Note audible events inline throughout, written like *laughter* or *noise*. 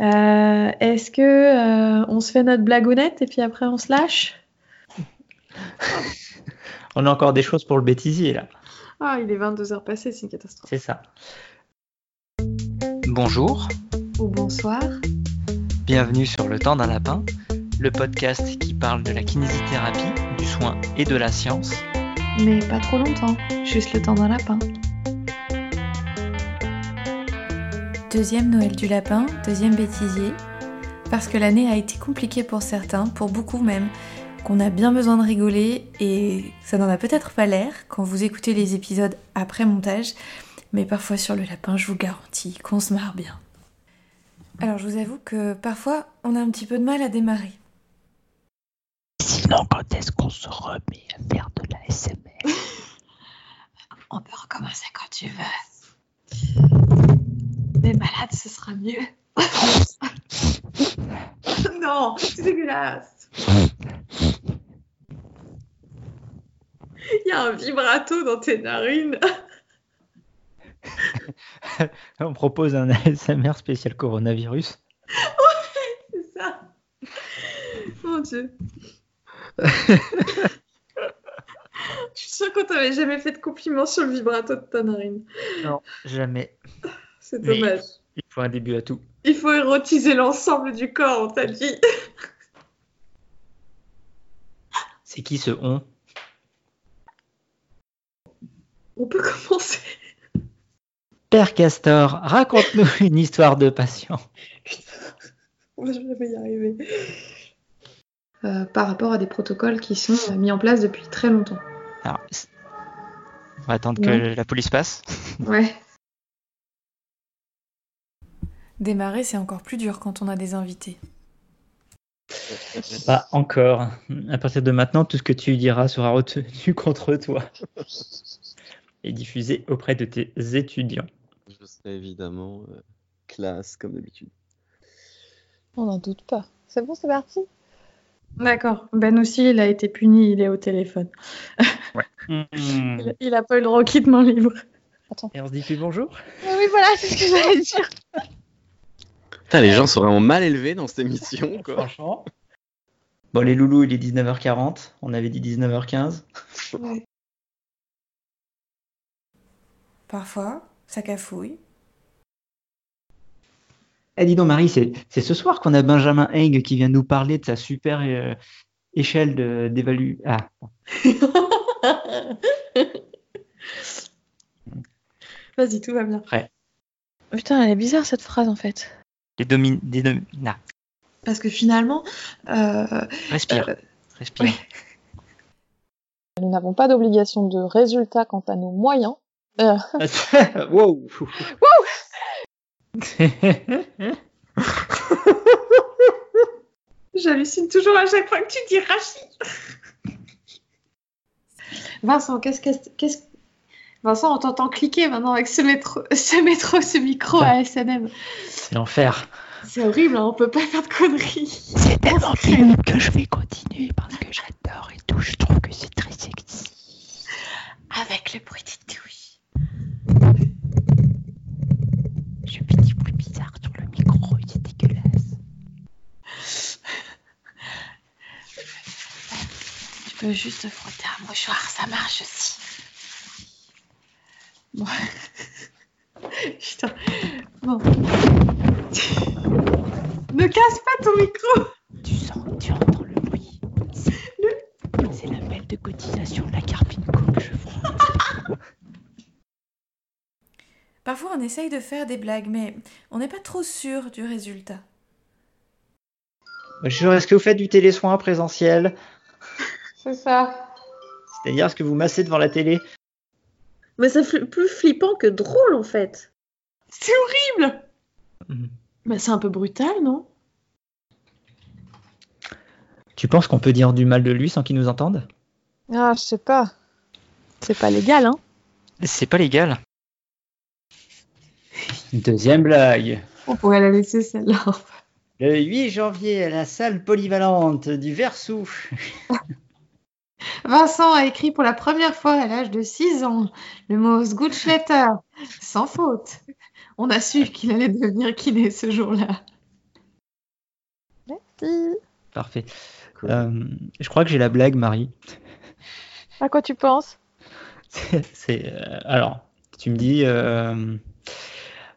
Euh, Est-ce que euh, on se fait notre blagounette et puis après on se lâche? *laughs* On a encore des choses pour le bêtisier là. Ah, il est 22h passé, c'est une catastrophe. C'est ça. Bonjour, Ou bonsoir. bienvenue sur Le Temps d'un Lapin, le podcast qui parle de la kinésithérapie, du soin et de la science. Mais pas trop longtemps, juste le temps d'un lapin. Deuxième Noël du lapin, deuxième bêtisier, parce que l'année a été compliquée pour certains, pour beaucoup même, qu'on a bien besoin de rigoler et ça n'en a peut-être pas l'air quand vous écoutez les épisodes après montage, mais parfois sur le lapin, je vous garantis qu'on se marre bien. Alors je vous avoue que parfois on a un petit peu de mal à démarrer. Sinon, quand est-ce qu'on se remet à faire de la SMR *laughs* On peut recommencer quand tu veux. Mais malade, ce sera mieux. *laughs* non, c'est dégueulasse. Il y a un vibrato dans tes narines. *laughs* On propose un ASMR spécial coronavirus. C'est ça. Mon Dieu. *laughs* Je suis sûre qu'on t'avait jamais fait de compliments sur le vibrato de ta narine. Non, jamais. C'est dommage. Il faut un début à tout. Il faut érotiser l'ensemble du corps, on t'a dit. *laughs* C'est qui ce on? On peut commencer. Père Castor, raconte-nous *laughs* une histoire de patient. *laughs* On va jamais y arriver. Euh, par rapport à des protocoles qui sont euh, mis en place depuis très longtemps. Alors, on va attendre que la police passe. Ouais. Démarrer c'est encore plus dur quand on a des invités. Pas encore. À partir de maintenant, tout ce que tu diras sera retenu *laughs* contre toi *laughs* et diffusé auprès de tes étudiants. Je serai évidemment euh, classe comme d'habitude. On n'en doute pas. C'est bon, c'est parti? D'accord. Ben aussi, il a été puni, il est au téléphone. *laughs* Il, il a pas eu le droit au kit main libre. Et on se dit plus bonjour? Oui, voilà, c'est ce que j'allais dire. Putain, les gens sont vraiment mal élevés dans cette émission, *laughs* quoi. Franchement. Bon, les loulous, il est 19h40. On avait dit 19h15. Parfois, ça cafouille. Eh, dis donc, Marie, c'est c'est ce soir qu'on a Benjamin Haig qui vient nous parler de sa super euh, échelle de- d'évalu. Ah, *laughs* Vas-y, tout va bien. Putain, elle est bizarre cette phrase en fait. Domi... Des domi- nah, Parce que finalement, euh, Respire. euh, Respire. *laughs* Nous n'avons pas d'obligation de résultat quant à nos moyens. Euh, *laughs* wow. *laughs* j'hallucine toujours à chaque fois que tu dis Rachid. Vincent, qu'est-ce qu'est-ce qu'est-ce- Vincent, on t'entend cliquer maintenant avec ce métro, *laughs* ce métro, ce micro à SNM. C'est l'enfer. C'est horrible, hein, on peut pas faire de conneries. C'est tellement nul que je vais continuer parce que j'adore et tout. Je trouve que c'est très sexy. Avec le bruit des douilles. Je fais des bruits bizarres sur le micro c'est dégueulasse. Tu peux juste frotter un mouchoir, ça marche aussi. Bon. *laughs* Putain. Bon. *laughs* ne casse pas ton micro. Tu sens, tu entends le bruit. C'est c'est la belle de cotisation de la Carpinco que je frotte. *laughs* Parfois on essaye de faire des blagues, mais on n'est pas trop sûr du résultat. Bonjour, est-ce que vous faites du télésoin présentiel? C'est ça. C'est-à-dire, est-ce que vous massez devant la télé? Mais c'est fl- plus flippant que drôle en fait. C'est horrible. Mhm. Bah, c'est un peu brutal, non? Tu penses qu'on peut dire du mal de lui sans qu'il nous entende? Ah, je sais pas. C'est pas légal, hein C'est pas légal. Deuxième blague. On pourrait la laisser celle-là. Le 8 janvier, à la salle polyvalente du Versou. *laughs* Vincent a écrit pour la première fois à l'âge de 6 ans le mot Sgutschletter, sans faute. On a su qu'il allait devenir kiné ce jour-là. parti. Parfait. Euh, je crois que j'ai la blague, Marie. À quoi tu penses? *laughs* C'est euh, alors, tu me dis. euh,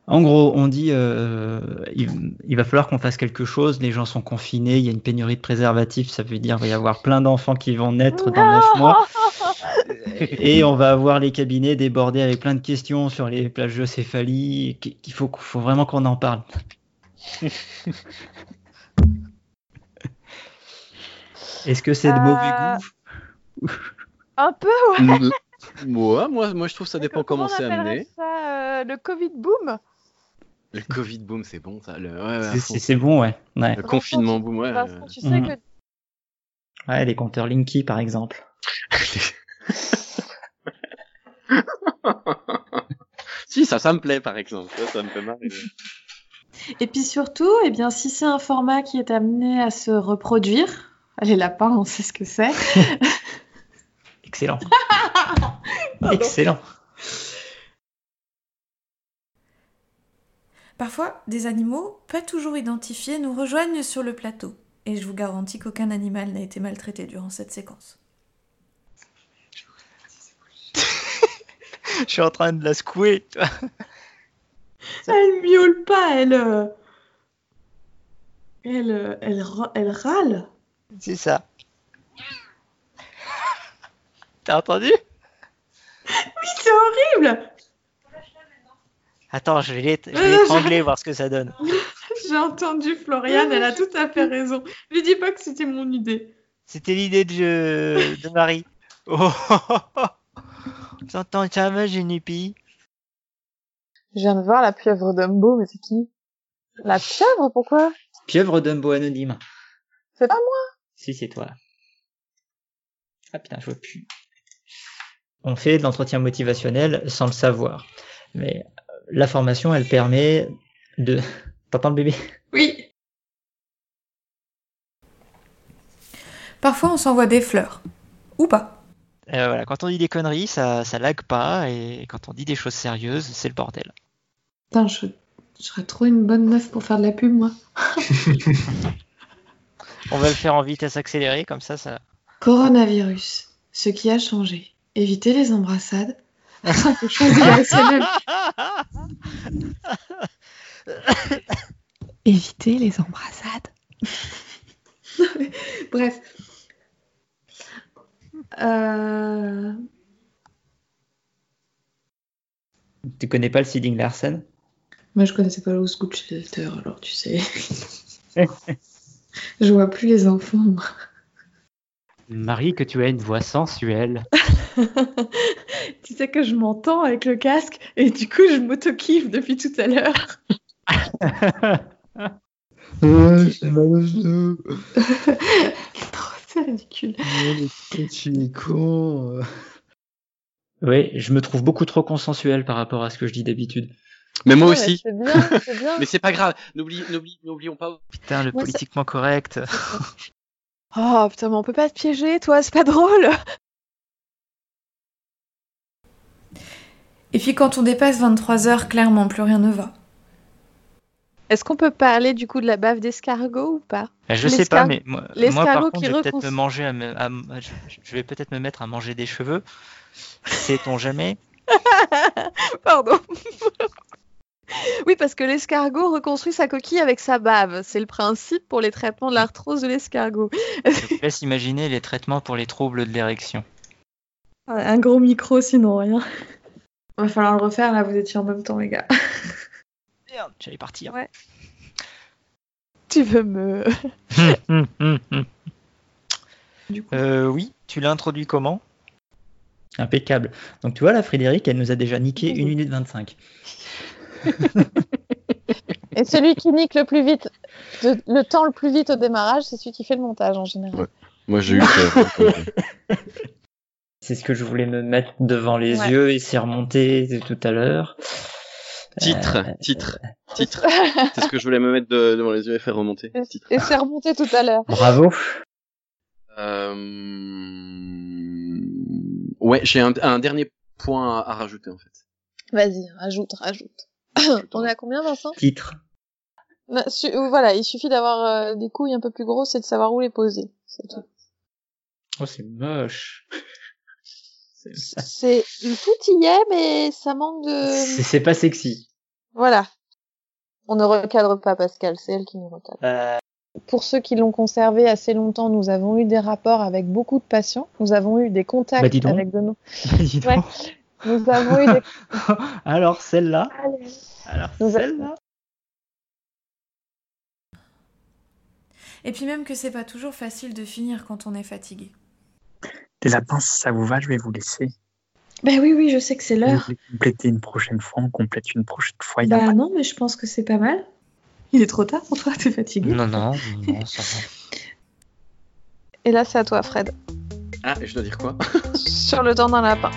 en gros, on dit euh, il, il va falloir qu'on fasse quelque chose. Les gens sont confinés, il y a une pénurie de préservatifs. Ça veut dire qu'il va y avoir plein d'enfants qui vont naître dans 9 mois. *laughs* Et on va avoir les cabinets débordés avec plein de questions sur les plages de céphalie. qu'il faut, faut vraiment qu'on en parle. *laughs* Est-ce que c'est de mauvais Euh, goût? Un peu, ouais. Ouais, moi, moi, je trouve que ça dépend comment c'est amené. ça euh, Le Covid boom? Le Covid boom, c'est bon, ça. Le, ouais, ouais, à C'est- bon, ouais. ouais. le confinement boom, ouais. Vincent, tu sais Mhm. que Ouais, les compteurs Linky, par exemple. *laughs* si, ça, ça me plaît, par exemple. Ça, ça me fait marrer. Et puis surtout, eh bien, si c'est un format qui est amené à se reproduire, les lapins, on sait ce que c'est. *laughs* Excellent. *laughs* Excellent. Parfois, des animaux, pas toujours identifiés, nous rejoignent sur le plateau. Et je vous garantis qu'aucun animal n'a été maltraité durant cette séquence. *laughs* Je suis en train de la secouer. Elle miaule pas, elle. euh, Elle, euh, elle, elle râle. C'est ça. T'as entendu? *laughs* Oui, c'est horrible. Attends, je vais *laughs* l'étrangler, voir ce que ça donne. *laughs* J'ai entendu Floriane, elle a tout à fait raison. Lui dis pas que c'était mon idée. C'était l'idée de, de Marie. Oh, oh, oh, oh. T'entends jamais, Génépi je viens de voir la pieuvre Dumbo, mais c'est qui? La pieuvre, pourquoi? Pieuvre Dumbo anonyme. C'est pas moi. Si, c'est toi. Ah putain, je vois plus. On fait de l'entretien motivationnel sans le savoir. Mais la formation, elle permet de... *laughs* T'entends le bébé? Oui. Parfois, on s'envoie des fleurs. Ou pas. Euh, voilà, quand on dit des conneries, ça, ça lag pas, et quand on dit des choses sérieuses, c'est le bordel. Putain, je, je serais trop une bonne meuf pour faire de la pub, moi. *laughs* On va le faire en vitesse accélérée, comme ça, ça. Coronavirus. Ce qui a changé. Éviter les embrassades. *laughs* Afin que chose de la SNL. Éviter les embrassades. *laughs* Bref. Euh... Tu connais pas le Seeding Larsen? Moi, je connaissais pas le Scoot Shelter, alors tu sais. *laughs* je vois plus les enfants. moi. Marie, que tu as une voix sensuelle. Tu sais que je m'entends avec le casque et du coup, je m'auto-kiffe depuis tout à l'heure. j'ai mal au genou. Trop, c'est ridicule. Tu es con. Oui, je me trouve beaucoup trop consensuel par rapport à ce que je dis d'habitude. Mais moi Ouais, aussi. C'est bien, c'est *laughs* bien. Mais c'est pas grave. N'oublions pas. Putain, le politiquement correct. *laughs* Oh putain, mais on peut pas te piéger, toi, c'est pas drôle. Et puis quand on dépasse 23 heures, clairement, plus rien ne va. Est-ce qu'on peut parler du coup de la bave d'escargot ou pas? Euh, Je sais pas, mais moi, par contre, qui je vais peut-être reconst- me manger à me- à me- je, je vais peut-être me mettre à manger des cheveux. Sait-on jamais? *laughs* Pardon. oui, parce que l'escargot reconstruit sa coquille avec sa bave. C'est le principe pour les traitements de l'arthrose de l'escargot. Je vous laisse imaginer les traitements pour les troubles de l'érection. Un gros micro, sinon rien. Va falloir le refaire, là, vous étiez en même temps, les gars. *laughs* Merde, j'allais partir. Ouais. Tu veux me... *laughs* Du coup. Euh, oui, tu l'as introduit comment? Impeccable. Donc tu vois, la Frédéric, elle nous a déjà niqué 1 minute 25. *laughs* Et celui qui nique le plus vite, de- le temps le plus vite au démarrage, c'est celui qui fait le montage en général. Moi, j'ai eu peur. C'est ce que je voulais me mettre devant les Ouais. yeux et c'est remonté tout à l'heure. titre, Euh, titre, *laughs* titre. *laughs* C'est ce que je voulais me mettre de- devant les yeux et faire remonter. Titre. Et c'est remonté tout à l'heure. Bravo. Euh... Ouais, j'ai un, un dernier point à, à rajouter en fait. Vas-y, rajoute, rajoute. On est à combien, Vincent? Titre. Non, su- euh, Voilà, il suffit d'avoir euh, des couilles un peu plus grosses et de savoir où les poser. C'est tout. Oh, c'est moche. C'est- tout y est, mais ça manque de. C'est pas sexy. Voilà. On ne recadre pas Pascal, c'est elle qui nous recadre. Euh, Pour ceux qui l'ont conservé assez longtemps, nous avons eu des rapports avec beaucoup de patients. Nous avons eu des contacts Bah, avec de nos. *laughs* dis donc. Ouais. Nous avons eu des. *laughs* Alors celle-là. Allez. Alors celle-là. Et puis même que c'est pas toujours facile de finir quand on est fatigué. Les lapins, si ça vous va, je vais vous laisser. Ben oui, oui, je sais que c'est l'heure. compléter une prochaine fois, on complète une prochaine fois. Il Bah non, mais je pense que c'est pas mal. Il est trop tard pour toi, *laughs* t'es fatigué. Non, non, non, ça va. Et là, c'est à toi, Fred. Ah, et je dois dire quoi? Sur le temps d'un lapin.